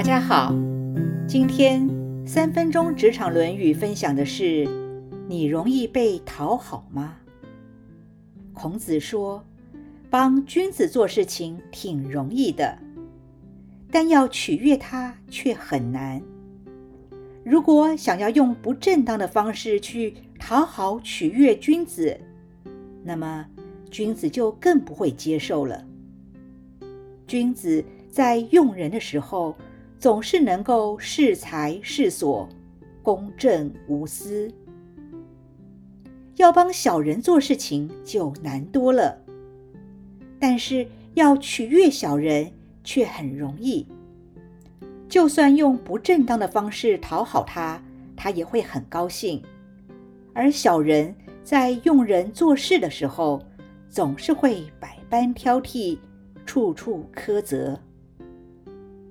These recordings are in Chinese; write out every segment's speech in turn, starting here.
大家好，今天三分钟职场《论语》分享的是：你容易被讨好吗？孔子说，帮君子做事情挺容易的，但要取悦他却很难。如果想要用不正当的方式去讨好取悦君子，那么君子就更不会接受了。君子在用人的时候，总是能够适才适所，公正无私。要帮小人做事情就难多了，但是要取悦小人却很容易。就算用不正当的方式讨好他，他也会很高兴。而小人在用人做事的时候，总是会百般挑剔，处处苛责。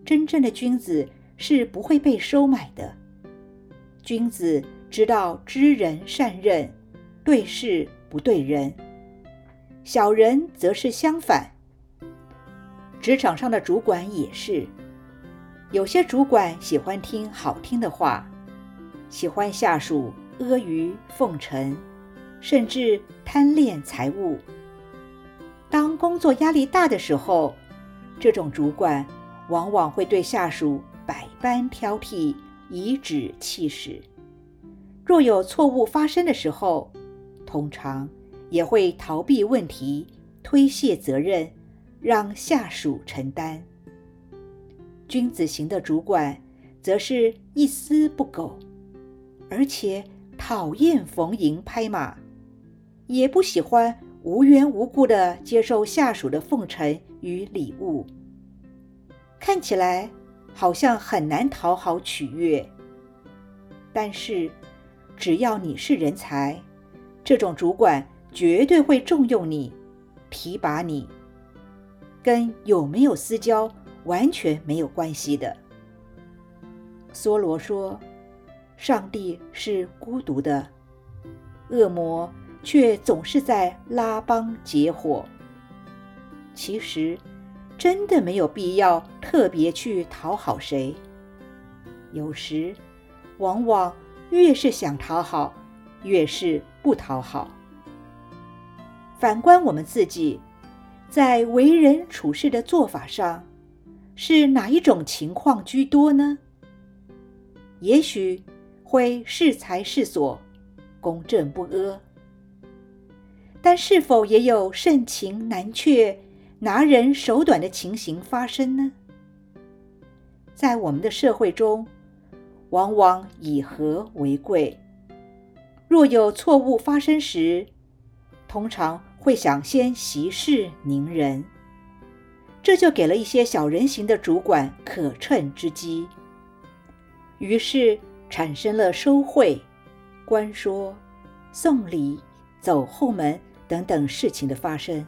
真正的君子是不会被收买的。君子知道知人善任，对事不对人。小人则是相反。职场上的主管也是，有些主管喜欢听好听的话，喜欢下属阿谀奉承，甚至贪恋财物。当工作压力大的时候，这种主管。往往会对下属百般挑剔，颐指气使；若有错误发生的时候，通常也会逃避问题，推卸责任，让下属承担。君子型的主管则是一丝不苟，而且讨厌逢迎拍马，也不喜欢无缘无故的接受下属的奉承与礼物。看起来好像很难讨好取悦，但是只要你是人才，这种主管绝对会重用你、提拔你，跟有没有私交完全没有关系的。梭罗说：“上帝是孤独的，恶魔却总是在拉帮结伙。”其实。真的没有必要特别去讨好谁。有时，往往越是想讨好，越是不讨好。反观我们自己，在为人处事的做法上，是哪一种情况居多呢？也许会适才适所，公正不阿，但是否也有盛情难却？拿人手短的情形发生呢？在我们的社会中，往往以和为贵。若有错误发生时，通常会想先息事宁人，这就给了一些小人型的主管可乘之机。于是产生了收贿、官说、送礼、走后门等等事情的发生。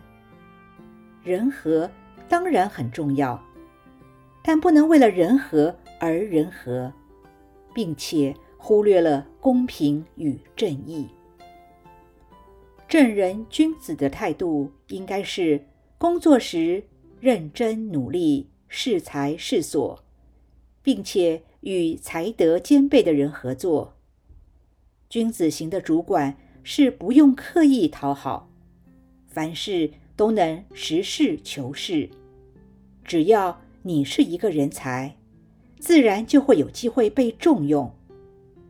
人和当然很重要，但不能为了人和而人和，并且忽略了公平与正义。正人君子的态度应该是工作时认真努力、适才适所，并且与才德兼备的人合作。君子型的主管是不用刻意讨好，凡事。都能实事求是，只要你是一个人才，自然就会有机会被重用，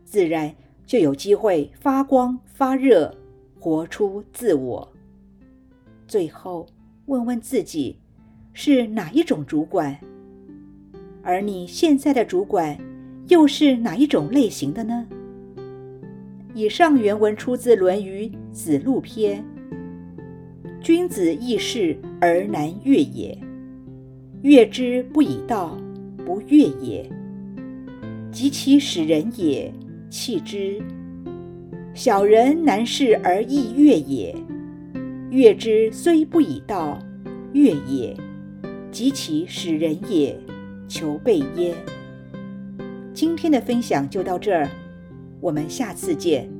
自然就有机会发光发热，活出自我。最后问问自己，是哪一种主管？而你现在的主管又是哪一种类型的呢？以上原文出自《论语·子路篇》。君子易事而难悦也，悦之不以道，不悦也；及其使人也，弃之。小人难事而易悦也，悦之虽不以道，悦也；及其使人也，求备焉。今天的分享就到这儿，我们下次见。